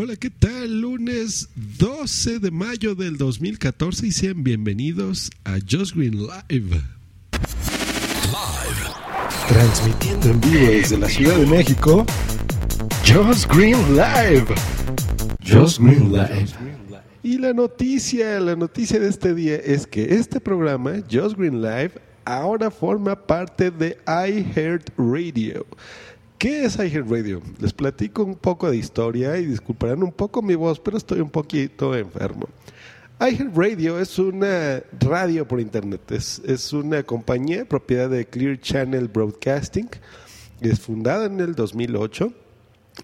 Hola, ¿qué tal? Lunes 12 de mayo del 2014 y sean bienvenidos a Just Green Live. Live. Transmitiendo en vivo desde la Ciudad de México. Just Green Live. Just Green Live. Y la noticia, la noticia de este día es que este programa, Just Green Live, ahora forma parte de iHeartRadio. ¿Qué es iHeartRadio? Les platico un poco de historia y disculparán un poco mi voz, pero estoy un poquito enfermo. iHeartRadio es una radio por internet, es, es una compañía propiedad de Clear Channel Broadcasting, es fundada en el 2008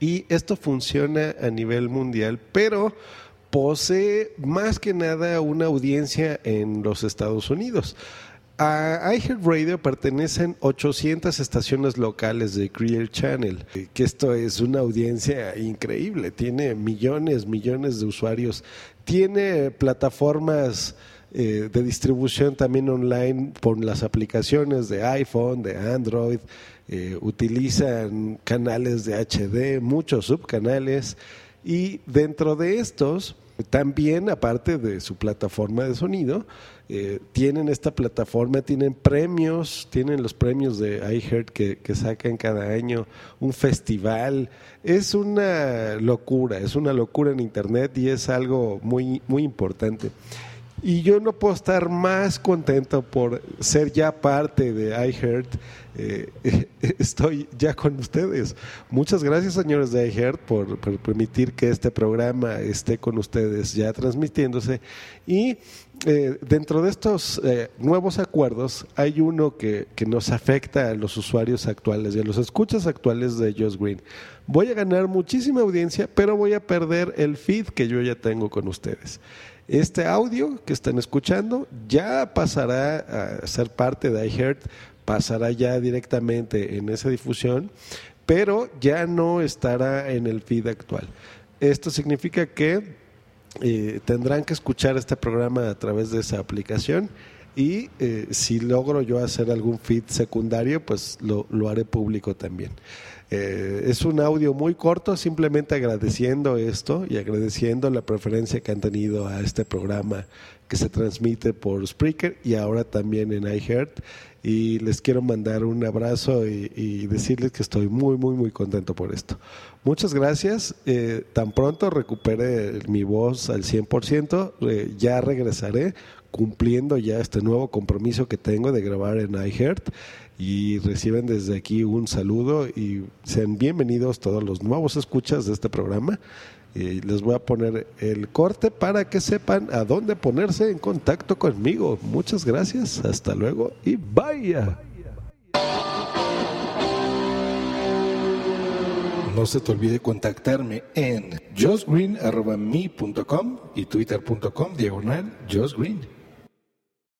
y esto funciona a nivel mundial, pero posee más que nada una audiencia en los Estados Unidos. A iHeartRadio pertenecen 800 estaciones locales de Clear Channel, que esto es una audiencia increíble, tiene millones, millones de usuarios, tiene plataformas eh, de distribución también online por las aplicaciones de iPhone, de Android, eh, utilizan canales de HD, muchos subcanales, y dentro de estos, también aparte de su plataforma de sonido, eh, tienen esta plataforma, tienen premios, tienen los premios de iHeart que, que, sacan cada año, un festival. Es una locura, es una locura en Internet y es algo muy, muy importante. Y yo no puedo estar más contento por ser ya parte de iHeart. Eh, estoy ya con ustedes. Muchas gracias, señores de iHeart, por, por, permitir que este programa esté con ustedes ya transmitiéndose. Y eh, dentro de estos eh, nuevos acuerdos hay uno que, que, nos afecta a los usuarios actuales y a los escuchas actuales de Just Green. Voy a ganar muchísima audiencia, pero voy a perder el feed que yo ya tengo con ustedes. Este audio que están escuchando ya pasará a ser parte de iHeart, pasará ya directamente en esa difusión, pero ya no estará en el feed actual. Esto significa que eh, tendrán que escuchar este programa a través de esa aplicación y eh, si logro yo hacer algún feed secundario, pues lo, lo haré público también. Eh, es un audio muy corto, simplemente agradeciendo esto y agradeciendo la preferencia que han tenido a este programa que se transmite por Spreaker y ahora también en iHeart. Y les quiero mandar un abrazo y, y decirles que estoy muy, muy, muy contento por esto. Muchas gracias. Eh, tan pronto recupere mi voz al 100%, eh, ya regresaré cumpliendo ya este nuevo compromiso que tengo de grabar en iHeart y reciben desde aquí un saludo y sean bienvenidos todos los nuevos escuchas de este programa. Y les voy a poner el corte para que sepan a dónde ponerse en contacto conmigo. Muchas gracias, hasta luego y vaya. No se te olvide contactarme en justgreen.me.com y twitter.com diagonal justgreen.